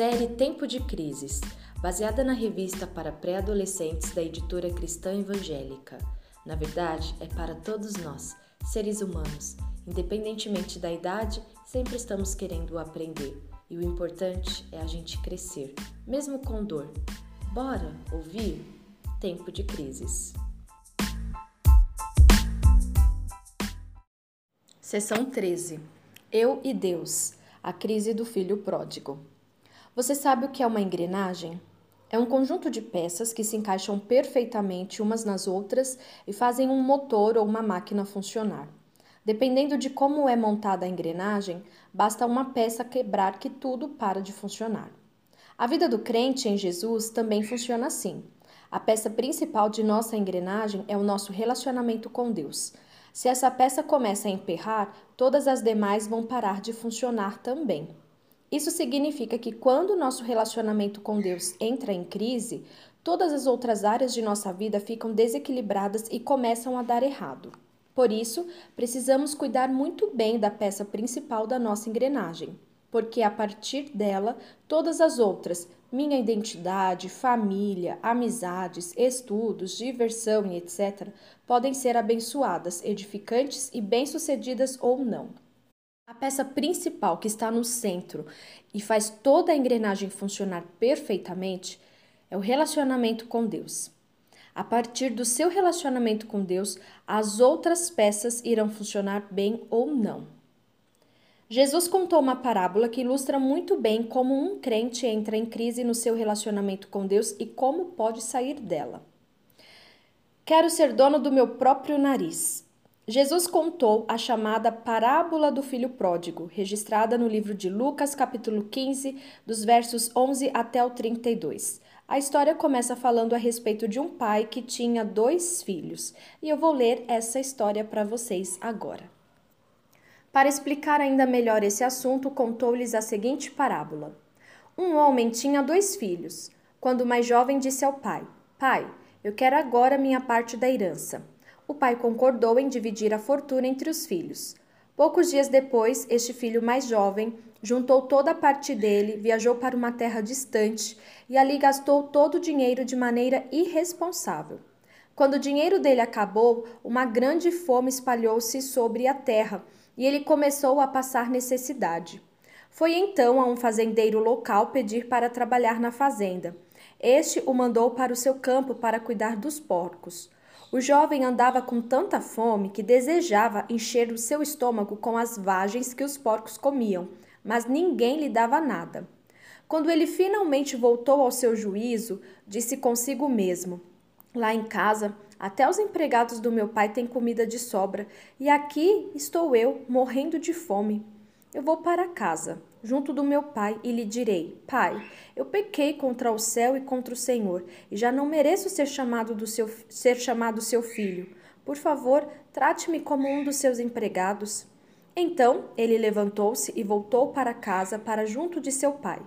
Série Tempo de Crises, baseada na revista para pré-adolescentes da editora Cristã Evangélica. Na verdade, é para todos nós, seres humanos. Independentemente da idade, sempre estamos querendo aprender. E o importante é a gente crescer, mesmo com dor. Bora ouvir? Tempo de Crises. Seção 13 Eu e Deus A crise do filho pródigo. Você sabe o que é uma engrenagem? É um conjunto de peças que se encaixam perfeitamente umas nas outras e fazem um motor ou uma máquina funcionar. Dependendo de como é montada a engrenagem, basta uma peça quebrar que tudo para de funcionar. A vida do crente em Jesus também funciona assim. A peça principal de nossa engrenagem é o nosso relacionamento com Deus. Se essa peça começa a emperrar, todas as demais vão parar de funcionar também. Isso significa que quando o nosso relacionamento com Deus entra em crise, todas as outras áreas de nossa vida ficam desequilibradas e começam a dar errado. Por isso, precisamos cuidar muito bem da peça principal da nossa engrenagem, porque a partir dela, todas as outras, minha identidade, família, amizades, estudos, diversão e etc., podem ser abençoadas, edificantes e bem-sucedidas ou não. A peça principal que está no centro e faz toda a engrenagem funcionar perfeitamente é o relacionamento com Deus. A partir do seu relacionamento com Deus, as outras peças irão funcionar bem ou não. Jesus contou uma parábola que ilustra muito bem como um crente entra em crise no seu relacionamento com Deus e como pode sair dela. Quero ser dono do meu próprio nariz. Jesus contou a chamada parábola do filho pródigo, registrada no livro de Lucas, capítulo 15, dos versos 11 até o 32. A história começa falando a respeito de um pai que tinha dois filhos, e eu vou ler essa história para vocês agora. Para explicar ainda melhor esse assunto, contou-lhes a seguinte parábola: Um homem tinha dois filhos. Quando o mais jovem disse ao pai: Pai, eu quero agora minha parte da herança o pai concordou em dividir a fortuna entre os filhos. Poucos dias depois, este filho mais jovem juntou toda a parte dele, viajou para uma terra distante e ali gastou todo o dinheiro de maneira irresponsável. Quando o dinheiro dele acabou, uma grande fome espalhou-se sobre a terra e ele começou a passar necessidade. Foi então a um fazendeiro local pedir para trabalhar na fazenda. Este o mandou para o seu campo para cuidar dos porcos. O jovem andava com tanta fome que desejava encher o seu estômago com as vagens que os porcos comiam, mas ninguém lhe dava nada. Quando ele finalmente voltou ao seu juízo, disse consigo mesmo: Lá em casa, até os empregados do meu pai têm comida de sobra, e aqui estou eu, morrendo de fome. Eu vou para casa, junto do meu pai, e lhe direi: Pai, eu pequei contra o céu e contra o Senhor, e já não mereço ser chamado do seu ser chamado seu filho. Por favor, trate-me como um dos seus empregados. Então ele levantou-se e voltou para casa, para junto de seu pai.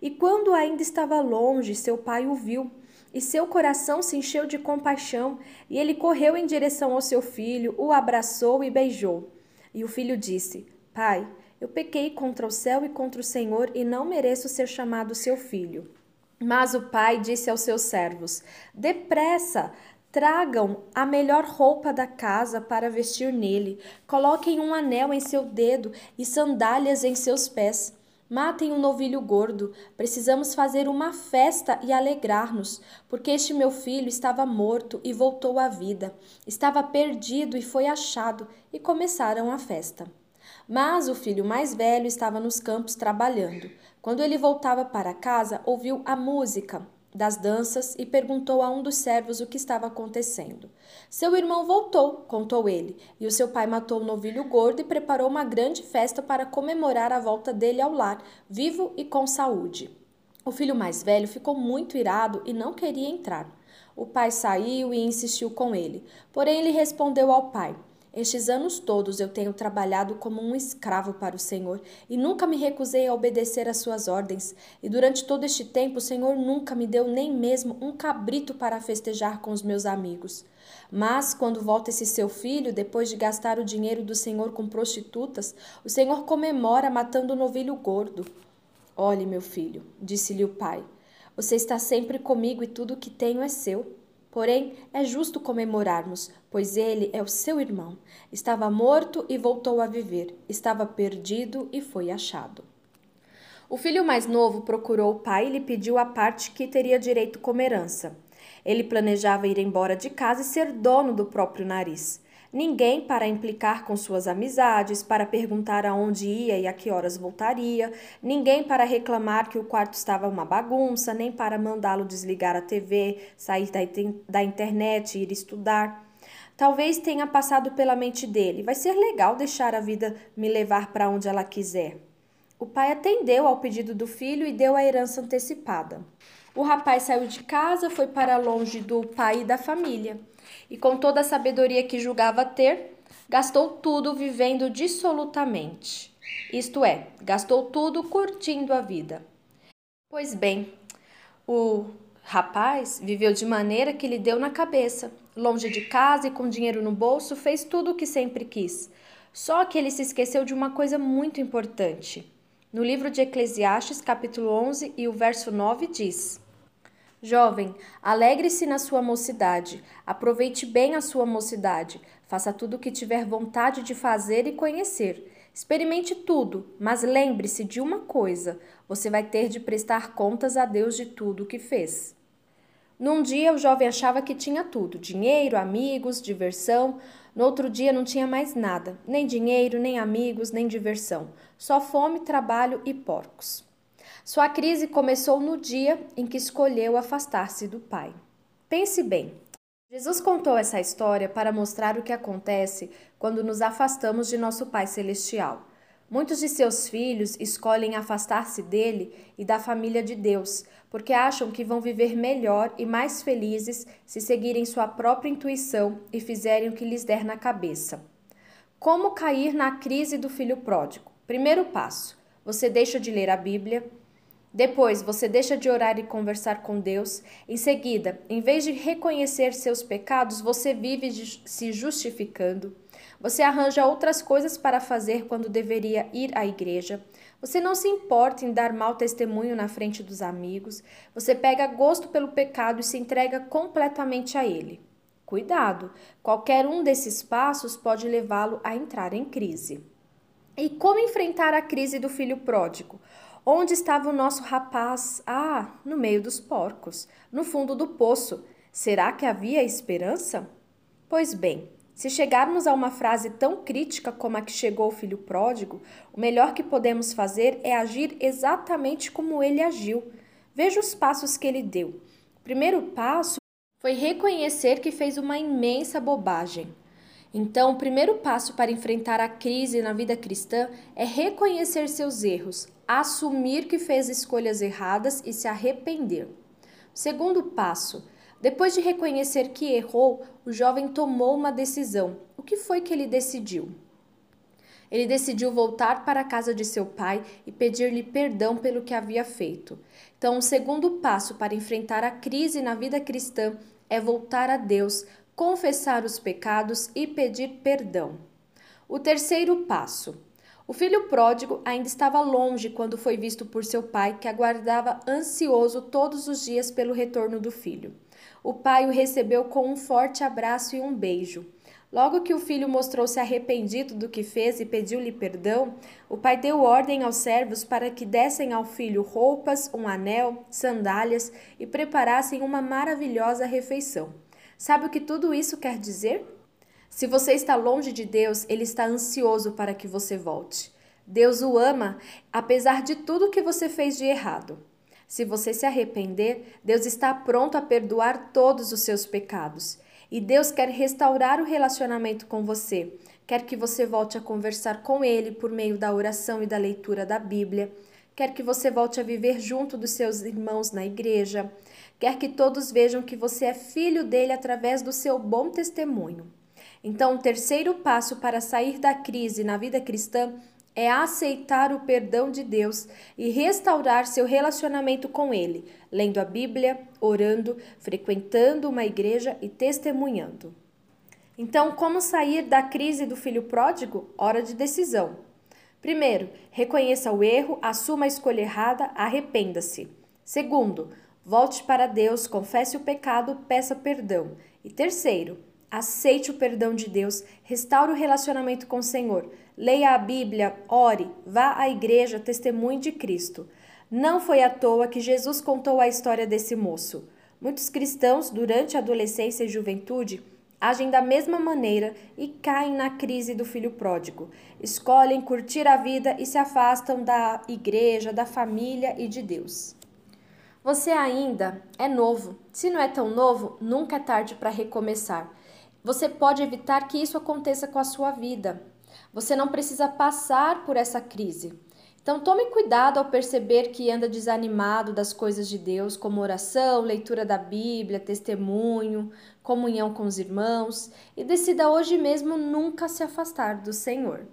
E quando ainda estava longe, seu pai o viu, e seu coração se encheu de compaixão, e ele correu em direção ao seu filho, o abraçou e beijou. E o filho disse: Pai, eu pequei contra o céu e contra o Senhor e não mereço ser chamado seu filho. Mas o pai disse aos seus servos: Depressa, tragam a melhor roupa da casa para vestir nele, coloquem um anel em seu dedo e sandálias em seus pés. Matem um novilho gordo, precisamos fazer uma festa e alegrar-nos, porque este meu filho estava morto e voltou à vida, estava perdido e foi achado, e começaram a festa. Mas o filho mais velho estava nos campos trabalhando. Quando ele voltava para casa, ouviu a música das danças e perguntou a um dos servos o que estava acontecendo. Seu irmão voltou, contou ele, e o seu pai matou o um novilho gordo e preparou uma grande festa para comemorar a volta dele ao lar, vivo e com saúde. O filho mais velho ficou muito irado e não queria entrar. O pai saiu e insistiu com ele, porém ele respondeu ao pai: estes anos todos eu tenho trabalhado como um escravo para o Senhor e nunca me recusei a obedecer às suas ordens. E durante todo este tempo o Senhor nunca me deu nem mesmo um cabrito para festejar com os meus amigos. Mas quando volta esse seu filho, depois de gastar o dinheiro do Senhor com prostitutas, o Senhor comemora matando o novilho gordo. Olhe, meu filho, disse-lhe o pai, você está sempre comigo e tudo o que tenho é seu. Porém, é justo comemorarmos, pois ele é o seu irmão. Estava morto e voltou a viver, estava perdido e foi achado. O filho mais novo procurou o pai e lhe pediu a parte que teria direito como herança. Ele planejava ir embora de casa e ser dono do próprio nariz. Ninguém para implicar com suas amizades, para perguntar aonde ia e a que horas voltaria, ninguém para reclamar que o quarto estava uma bagunça, nem para mandá-lo desligar a TV, sair da, da internet ir estudar. Talvez tenha passado pela mente dele: vai ser legal deixar a vida me levar para onde ela quiser. O pai atendeu ao pedido do filho e deu a herança antecipada. O rapaz saiu de casa, foi para longe do pai e da família e com toda a sabedoria que julgava ter, gastou tudo vivendo dissolutamente. Isto é, gastou tudo curtindo a vida. Pois bem, o rapaz viveu de maneira que lhe deu na cabeça. Longe de casa e com dinheiro no bolso, fez tudo o que sempre quis. Só que ele se esqueceu de uma coisa muito importante. No livro de Eclesiastes, capítulo 11 e o verso 9 diz: Jovem, alegre-se na sua mocidade, aproveite bem a sua mocidade, faça tudo o que tiver vontade de fazer e conhecer. Experimente tudo, mas lembre-se de uma coisa: você vai ter de prestar contas a Deus de tudo o que fez. Num dia o jovem achava que tinha tudo: dinheiro, amigos, diversão. No outro dia não tinha mais nada: nem dinheiro, nem amigos, nem diversão. Só fome, trabalho e porcos. Sua crise começou no dia em que escolheu afastar-se do Pai. Pense bem. Jesus contou essa história para mostrar o que acontece quando nos afastamos de nosso Pai Celestial. Muitos de seus filhos escolhem afastar-se dele e da família de Deus, porque acham que vão viver melhor e mais felizes se seguirem sua própria intuição e fizerem o que lhes der na cabeça. Como cair na crise do filho pródigo? Primeiro passo: você deixa de ler a Bíblia, depois, você deixa de orar e conversar com Deus. Em seguida, em vez de reconhecer seus pecados, você vive se justificando. Você arranja outras coisas para fazer quando deveria ir à igreja. Você não se importa em dar mau testemunho na frente dos amigos. Você pega gosto pelo pecado e se entrega completamente a ele. Cuidado! Qualquer um desses passos pode levá-lo a entrar em crise. E como enfrentar a crise do filho pródigo? Onde estava o nosso rapaz? Ah, no meio dos porcos, no fundo do poço. Será que havia esperança? Pois bem, se chegarmos a uma frase tão crítica como a que chegou o filho pródigo, o melhor que podemos fazer é agir exatamente como ele agiu. Veja os passos que ele deu. O primeiro passo foi reconhecer que fez uma imensa bobagem. Então, o primeiro passo para enfrentar a crise na vida cristã é reconhecer seus erros, assumir que fez escolhas erradas e se arrepender. Segundo passo, depois de reconhecer que errou, o jovem tomou uma decisão. O que foi que ele decidiu? Ele decidiu voltar para a casa de seu pai e pedir-lhe perdão pelo que havia feito. Então, o segundo passo para enfrentar a crise na vida cristã é voltar a Deus, confessar os pecados e pedir perdão. O terceiro passo o filho pródigo ainda estava longe quando foi visto por seu pai, que aguardava ansioso todos os dias pelo retorno do filho. O pai o recebeu com um forte abraço e um beijo. Logo que o filho mostrou-se arrependido do que fez e pediu-lhe perdão, o pai deu ordem aos servos para que dessem ao filho roupas, um anel, sandálias e preparassem uma maravilhosa refeição. Sabe o que tudo isso quer dizer? Se você está longe de Deus, ele está ansioso para que você volte. Deus o ama, apesar de tudo que você fez de errado. Se você se arrepender, Deus está pronto a perdoar todos os seus pecados. E Deus quer restaurar o relacionamento com você. Quer que você volte a conversar com Ele por meio da oração e da leitura da Bíblia. Quer que você volte a viver junto dos seus irmãos na igreja. Quer que todos vejam que você é filho dele através do seu bom testemunho. Então, o terceiro passo para sair da crise na vida cristã é aceitar o perdão de Deus e restaurar seu relacionamento com Ele, lendo a Bíblia, orando, frequentando uma igreja e testemunhando. Então, como sair da crise do filho pródigo? Hora de decisão. Primeiro, reconheça o erro, assuma a escolha errada, arrependa-se. Segundo, volte para Deus, confesse o pecado, peça perdão. E terceiro, aceite o perdão de Deus, restaure o relacionamento com o Senhor, leia a Bíblia, ore, vá à igreja, testemunhe de Cristo. Não foi à toa que Jesus contou a história desse moço. Muitos cristãos, durante a adolescência e juventude, agem da mesma maneira e caem na crise do filho pródigo. Escolhem curtir a vida e se afastam da igreja, da família e de Deus. Você ainda é novo. Se não é tão novo, nunca é tarde para recomeçar. Você pode evitar que isso aconteça com a sua vida. Você não precisa passar por essa crise. Então tome cuidado ao perceber que anda desanimado das coisas de Deus, como oração, leitura da Bíblia, testemunho, comunhão com os irmãos, e decida hoje mesmo nunca se afastar do Senhor.